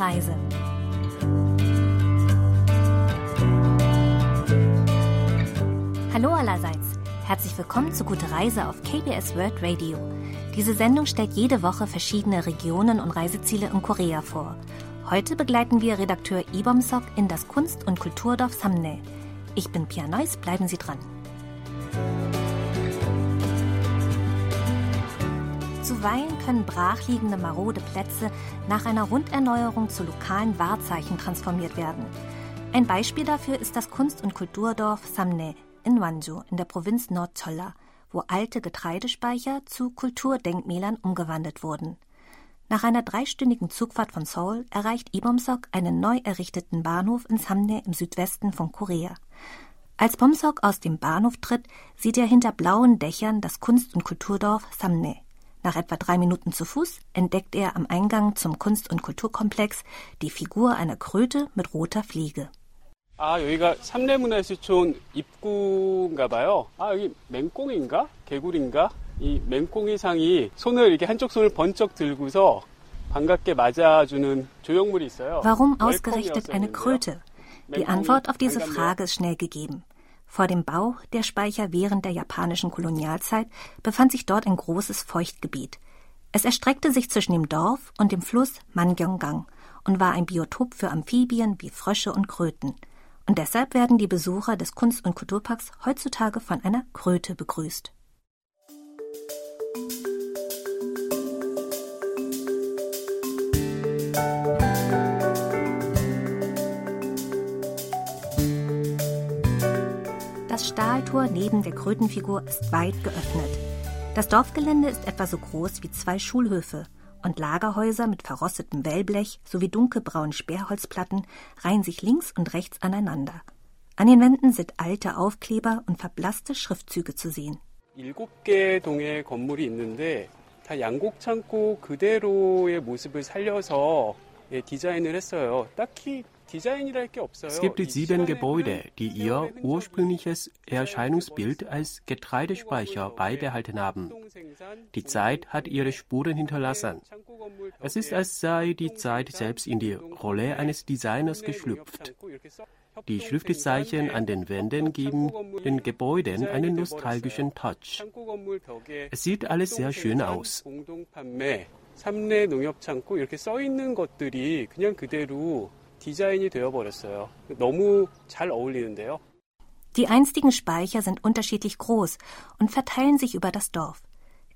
Reise. Hallo allerseits. Herzlich willkommen zu Gute Reise auf KBS World Radio. Diese Sendung stellt jede Woche verschiedene Regionen und Reiseziele in Korea vor. Heute begleiten wir Redakteur Ibom Sok in das Kunst- und Kulturdorf Samne. Ich bin Pia Neuss, bleiben Sie dran. Zuweilen können brachliegende marode Plätze nach einer Runderneuerung zu lokalen Wahrzeichen transformiert werden. Ein Beispiel dafür ist das Kunst- und Kulturdorf Samne in Wanju in der Provinz Nordcholla, wo alte Getreidespeicher zu Kulturdenkmälern umgewandelt wurden. Nach einer dreistündigen Zugfahrt von Seoul erreicht Ibomsok einen neu errichteten Bahnhof in Samne im Südwesten von Korea. Als Bomsok aus dem Bahnhof tritt, sieht er hinter blauen Dächern das Kunst- und Kulturdorf Samne. Nach etwa drei Minuten zu Fuß entdeckt er am Eingang zum Kunst- und Kulturkomplex die Figur einer Kröte mit roter Fliege. 아, 여기가 삼례문화예술촌 입구인가 봐요. 아, 여기 맹꽁인가? 개구리인가? 이 맹꽁이상이 손을 이렇게 한쪽 손을 번쩍 들고서 반갑게 맞아주는 조형물이 있어요. Warum ausgerechnet eine Kröte? Die Antwort auf diese Frage ist schnell gegeben. Vor dem Bau der Speicher während der japanischen Kolonialzeit befand sich dort ein großes Feuchtgebiet. Es erstreckte sich zwischen dem Dorf und dem Fluss Mangyonggang und war ein Biotop für Amphibien wie Frösche und Kröten. Und deshalb werden die Besucher des Kunst- und Kulturparks heutzutage von einer Kröte begrüßt. Stahltor neben der Krötenfigur ist weit geöffnet. Das Dorfgelände ist etwa so groß wie zwei Schulhöfe und Lagerhäuser mit verrostetem Wellblech sowie dunkelbraunen Sperrholzplatten reihen sich links und rechts aneinander. An den Wänden sind alte Aufkleber und verblasste Schriftzüge zu sehen. 일곱 개 동의 건물이 있는데 다 양곡창고 그대로의 모습을 살려서 예, 디자인을 했어요. 딱히 디자인이랄 게 없어요. Es gibt 이 sieben 시간에는 Gebäude, die ihr 생산된 ursprüngliches 것을 Erscheinungsbild als Getreidespeicher beibehalten haben. Die Zeit hat ihre Spuren hinterlassen. Es ist, als sei die Zeit selbst in die Rolle eines Designers geschlüpft. Die Schriftzeichen an den Wänden geben den Gebäuden einen nostalgischen Touch. Es sieht alles sehr schön aus. 공동판매, 삼례 농협창고 이렇게 써 있는 것들이 그냥 그대로 디자인이 되어 버렸어요. 너무 잘 어울리는데요. Die einstigen Speicher sind unterschiedlich groß und verteilen sich über das Dorf.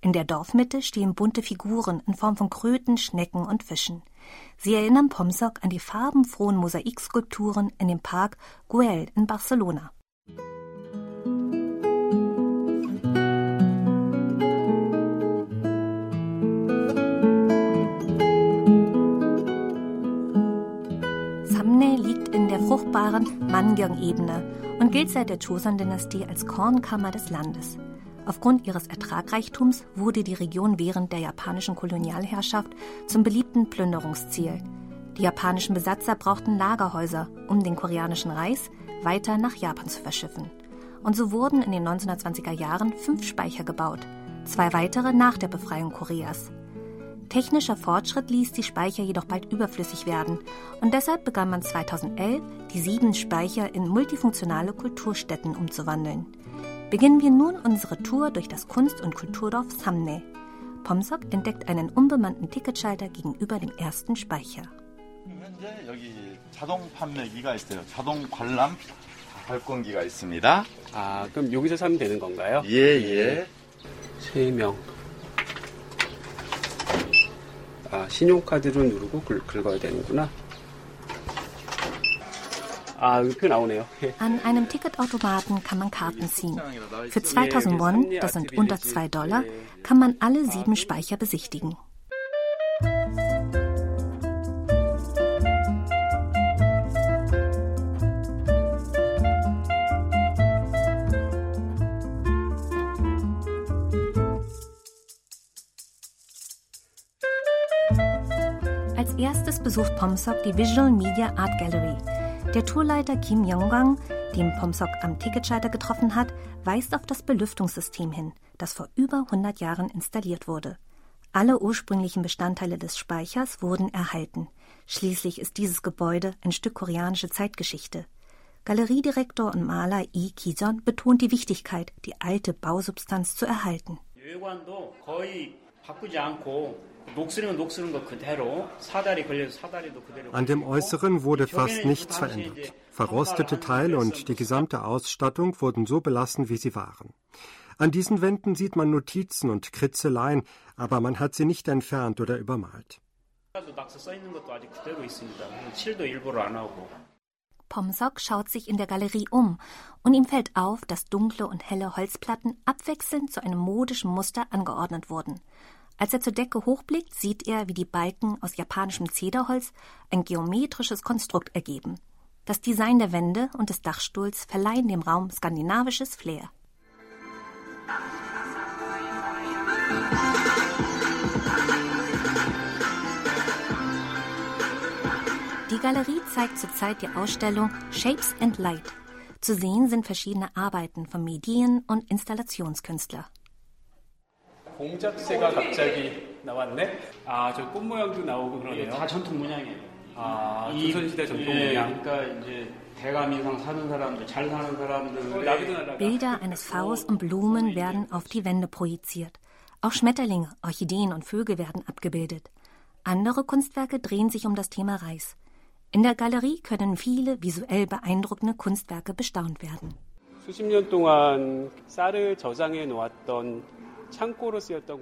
In der Dorfmitte stehen bunte Figuren in Form von Kröten, Schnecken und Fischen. Sie erinnern Pomsok an die farbenfrohen Mosaikskulpturen in dem Park Güell in Barcelona. Fruchtbaren Mangyong-Ebene und gilt seit der Joseon-Dynastie als Kornkammer des Landes. Aufgrund ihres Ertragreichtums wurde die Region während der japanischen Kolonialherrschaft zum beliebten Plünderungsziel. Die japanischen Besatzer brauchten Lagerhäuser, um den koreanischen Reis weiter nach Japan zu verschiffen. Und so wurden in den 1920er Jahren fünf Speicher gebaut, zwei weitere nach der Befreiung Koreas. Technischer Fortschritt ließ die Speicher jedoch bald überflüssig werden und deshalb begann man 2011, die sieben Speicher in multifunktionale Kulturstätten umzuwandeln. Beginnen wir nun unsere Tour durch das Kunst- und Kulturdorf Samne. Pomsok entdeckt einen unbemannten Ticketschalter gegenüber dem ersten Speicher. 현재 여기 자동 판매기가 있어요. 자동 관람 발권기가 있습니다. 아, 그럼 여기서 사면 되는 건가요? 예, 예. 세 명. 아, 신용카드로 누르고 긁, 긁어야 되는구나. 아, 여기 표 나오네요. An einem Ticketautomaten kann man Karten ziehen. Für 2000 Won, das sind unter 2 Dollar, kann man alle sieben Speicher besichtigen. Besucht Pomsok die Visual Media Art Gallery. Der Tourleiter Kim Yonggang, den Pomsok am Ticketschalter getroffen hat, weist auf das Belüftungssystem hin, das vor über 100 Jahren installiert wurde. Alle ursprünglichen Bestandteile des Speichers wurden erhalten. Schließlich ist dieses Gebäude ein Stück koreanische Zeitgeschichte. Galeriedirektor und Maler Lee Kijon betont die Wichtigkeit, die alte Bausubstanz zu erhalten. An dem Äußeren wurde fast nichts verändert. Verrostete Teile und die gesamte Ausstattung wurden so belassen, wie sie waren. An diesen Wänden sieht man Notizen und Kritzeleien, aber man hat sie nicht entfernt oder übermalt. Pomsok schaut sich in der Galerie um und ihm fällt auf, dass dunkle und helle Holzplatten abwechselnd zu einem modischen Muster angeordnet wurden. Als er zur Decke hochblickt, sieht er, wie die Balken aus japanischem Zederholz ein geometrisches Konstrukt ergeben. Das Design der Wände und des Dachstuhls verleihen dem Raum skandinavisches Flair. Die Galerie zeigt zurzeit die Ausstellung Shapes and Light. Zu sehen sind verschiedene Arbeiten von Medien- und Installationskünstler. 공작새가 갑자기 나왔네. 아, 저 꽃 모양도 나오고 그러네요. 다 전통 문양이에요. 아, 조선시대 전통 예, 문양. 그러니까 이제 대감 이상 사는 사람들, 잘 사는 사람들. 나비도 날라가. Bilder eines Vs und Blumen werden auf die Wände projiziert. Auch Schmetterlinge, Orchideen und Vögel werden abgebildet. Andere Kunstwerke drehen sich um das Thema Reis. In der Galerie können viele visuell beeindruckende Kunstwerke bestaunt werden. 수십 년 동안 쌀을 저장해 놓았던 창고로 쓰였던 Ein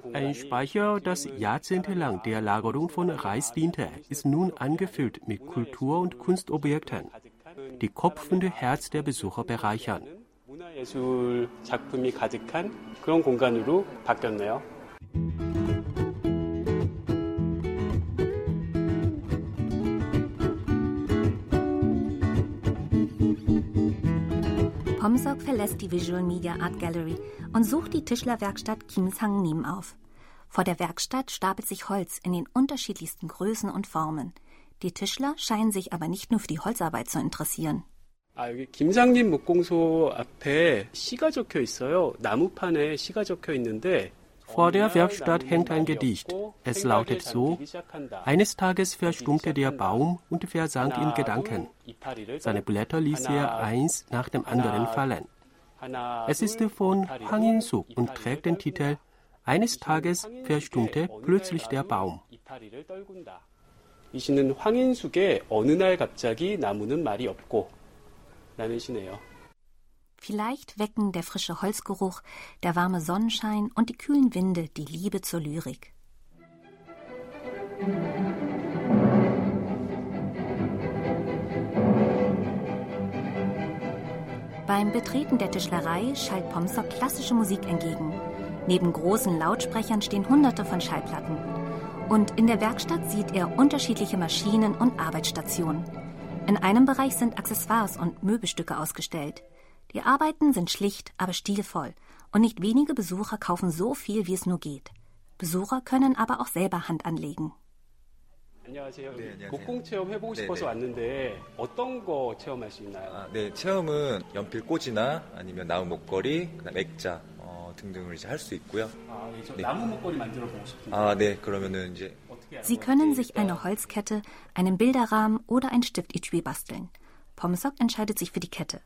공간이 Speicher, das jahrzehntelang der Lagerung von Reis diente, ist nun angefüllt mit Kultur- und Kunstobjekten, die Kopf und Herz der Besucher bereichern. 문화예술 작품이 가득한 그런 공간으로 바뀌었네요. Pomsok verlässt die Visual Media Art Gallery und sucht die Tischlerwerkstatt Kim Sang Nim auf. Vor der Werkstatt stapelt sich Holz in den unterschiedlichsten Größen und Formen. Die Tischler scheinen sich aber nicht nur für die Holzarbeit zu interessieren. 아, 여기 김상림 목공소 앞에 시가 적혀 있어요. 나무판에 시가 적혀 있는데 Vor der Werkstatt hängt ein Gedicht. Es lautet so, eines Tages verstummte der Baum und versank in Gedanken. Seine Blätter ließ er eins nach dem anderen fallen. Es ist von Hwang In-suk und trägt den Titel Eines Tages verstummte plötzlich der Baum. 이 시는 황인숙의 어느 날 갑자기 나무는 말이 없고 라는 시네요. Vielleicht wecken der frische Holzgeruch, der warme Sonnenschein und die kühlen Winde die Liebe zur Lyrik. Beim Betreten der Tischlerei schallt Pomsok klassische Musik entgegen. Neben großen Lautsprechern stehen hunderte von Schallplatten. Und in der Werkstatt sieht er unterschiedliche Maschinen und Arbeitsstationen. In einem Bereich sind Accessoires und Möbelstücke ausgestellt. Die Arbeiten sind schlicht, aber stilvoll. Und nicht wenige Besucher kaufen so viel, wie es nur geht. Besucher können aber auch selber Hand anlegen. 안녕하세요. 네, 안녕하세요. 목공 체험 해보고 네, 싶어서 네. 왔는데 어떤 거 체험할 수 있나요? 아, 네, 체험은 연필 꽂이나 아니면 나무 목걸이, 그다음 액자 어, 등등을 이제 할 수 있고요. 아, 예, 저 네. 나무 목걸이 만들어 보고 싶은데 아, 네, 그러면은 이제 어떻게 Sie können sich eine Holzkette, einen Bilderrahmen oder ein Stiftetui basteln. Pomsok entscheidet sich für die Kette.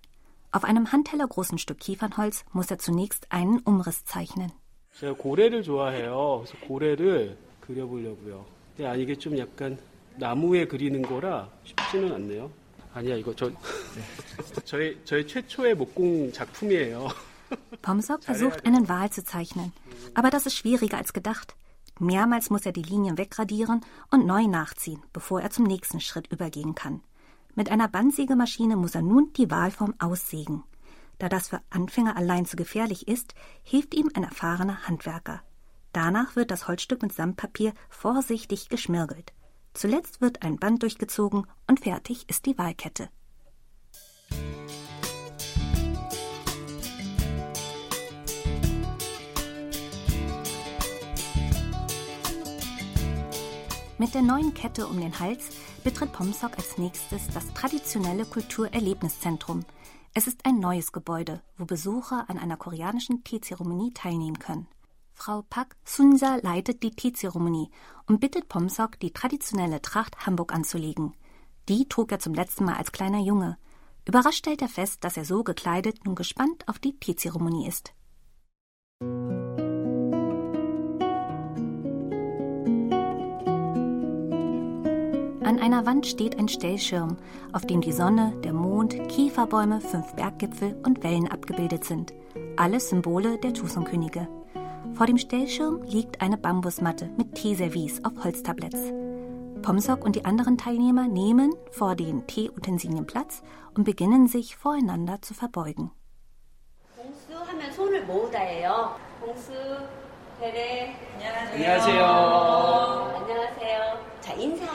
Auf einem handtellergroßen Stück Kiefernholz muss er zunächst einen Umriss zeichnen. 제가 고래를 좋아해요. 그래서 고래를 그려보려고요. 근데 아 이게 좀 약간 나무에 그리는 거라 쉽지는 않네요. 아니야 이거 저 저의 저의 최초의 목공 작품이에요. Pomsok versucht, einen Wal zu zeichnen. Aber das ist schwieriger als gedacht. Mehrmals muss er die Linien wegradieren und neu nachziehen, bevor er zum nächsten Schritt übergehen kann. Mit einer Bandsägemaschine muss er nun die Walform aussägen. Da das für Anfänger allein zu gefährlich ist, hilft ihm ein erfahrener Handwerker. Danach wird das Holzstück mit Sandpapier vorsichtig geschmirgelt. Zuletzt wird ein Band durchgezogen und fertig ist die Walkette. Mit der neuen Kette um den Hals betritt Pomsok als nächstes das traditionelle Kulturerlebniszentrum. Es ist ein neues Gebäude, wo Besucher an einer koreanischen Teezeremonie teilnehmen können. Frau Pak Sunsa leitet die Teezeremonie und bittet Pomsok, die traditionelle Tracht Hamburg anzulegen. Die trug er zum letzten Mal als kleiner Junge. Überrascht stellt er fest, dass er so gekleidet nun gespannt auf die Teezeremonie ist. An einer Wand steht ein Stellschirm, auf dem die Sonne, der Mond, Kieferbäume, fünf Berggipfel und Wellen abgebildet sind. Alles Symbole der Chusenkönige. Vor dem Stellschirm liegt eine Bambusmatte mit Teeservice auf Holztabletts. Pomsok und die anderen Teilnehmer nehmen vor den Teeutensilien Platz und beginnen sich voreinander zu verbeugen. 안녕하세요. 안녕하세요. 자, 인사할 때 인사법도 본래는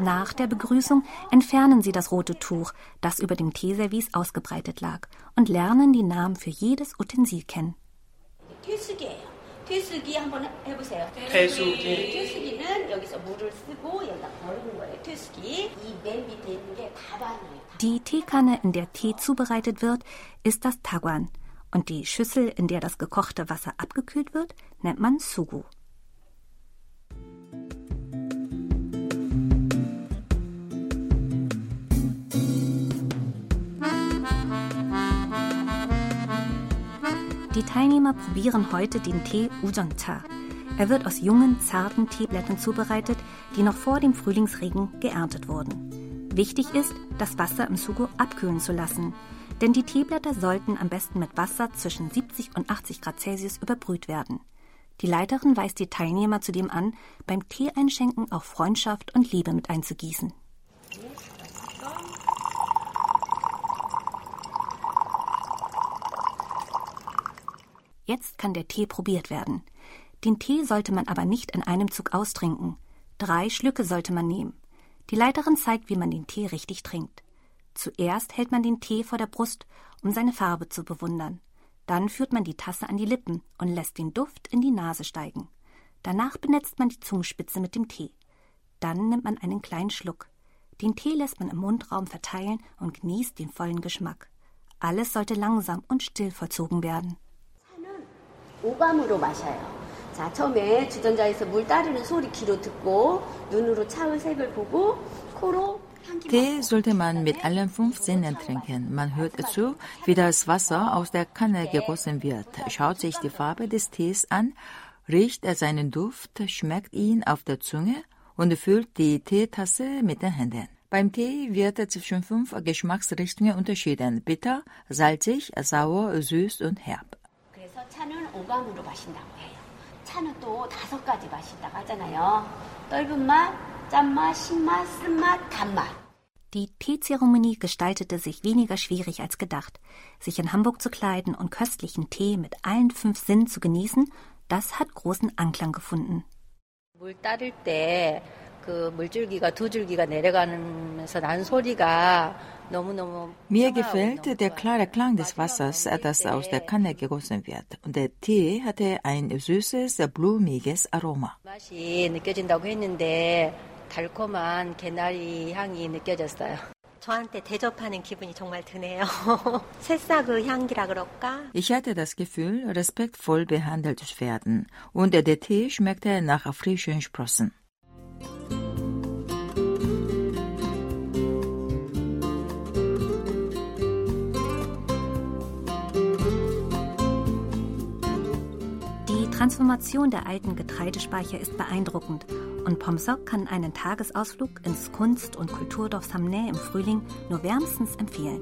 nach der Begrüßung entfernen sie das rote Tuch, das über dem Teeservice ausgebreitet lag, und lernen die Namen für jedes Utensil kennen. 퇴수기 한번 해보세요. 퇴수기. 퇴수기는 여기서 물을 쓰고 여기다 버리는 거예요. 퇴수기. 이 맨 밑에 있는 게 다반이에요. Die Teekanne, in der Tee zubereitet wird, ist das Tagwan. Und die Schüssel, in der das gekochte Wasser abgekühlt wird, nennt man Sugu. Die Teilnehmer probieren heute den Tee Ujoncha. Er wird aus jungen, zarten Teeblättern zubereitet, die noch vor dem Frühlingsregen geerntet wurden. Wichtig ist, das Wasser im Sugo abkühlen zu lassen, denn die Teeblätter sollten am besten mit Wasser zwischen 70 und 80 Grad Celsius überbrüht werden. Die Leiterin weist die Teilnehmer zudem an, beim Tee-Einschenken auch Freundschaft und Liebe mit einzugießen. Jetzt kann der Tee probiert werden. Den Tee sollte man aber nicht in einem Zug austrinken. Drei Schlücke sollte man nehmen. Die Leiterin zeigt, wie man den Tee richtig trinkt. Zuerst hält man den Tee vor der Brust, um seine Farbe zu bewundern. Dann führt man die Tasse an die Lippen und lässt den Duft in die Nase steigen. Danach benetzt man die Zungenspitze mit dem Tee. Dann nimmt man einen kleinen Schluck. Den Tee lässt man im Mundraum verteilen und genießt den vollen Geschmack. Alles sollte langsam und still vollzogen werden. 오감으로 마셔요. 자, 처음에 주전자에서 물 따르는 소리 귀로 듣고 눈으로 차의 색을 보고 코로 Tee sollte man mit allen fünf Sinnen trinken. Man hört zu, wie das Wasser aus der Kanne gegossen wird, schaut sich die Farbe des Tees an, riecht seinen Duft, schmeckt ihn auf der Zunge und füllt die Teetasse mit den Händen. Beim Tee wird zwischen fünf Geschmacksrichtungen unterschieden. Bitter, salzig, sauer, süß und herb. 차는 오감으로 마신다고 해요. 차는 또 다섯 가지 마신다고 하잖아요. 떫은 맛, 짠맛, 신맛, 쓴맛, 단맛. Die Teezeremonie gestaltete sich weniger schwierig als gedacht. Sich in Hamburg zu kleiden und köstlichen Tee mit allen fünf Sinnen zu genießen, das hat großen Anklang gefunden. 물 따를 때 그 물줄기가 두 줄기가 내려가면서 난 소리가 mir gefällt der klare Klang des Wassers, das aus der Kanne gegossen wird. Und der Tee hatte ein süßes, blumiges Aroma. 저한테 대접하는 기분이 정말 드네요. 새싹의 향기라 그럴까? Ich hatte das Gefühl, respektvoll behandelt zu werden. Und der Tee schmeckte nach frischen Sprossen. Transformation der alten Getreidespeicher ist beeindruckend und Pomsok kann einen Tagesausflug ins Kunst- und Kulturdorf Samnä im Frühling nur wärmstens empfehlen.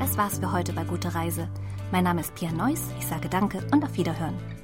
Das war's für heute bei Gute Reise. Mein Name ist Pia Neuss, ich sage Danke und auf Wiederhören.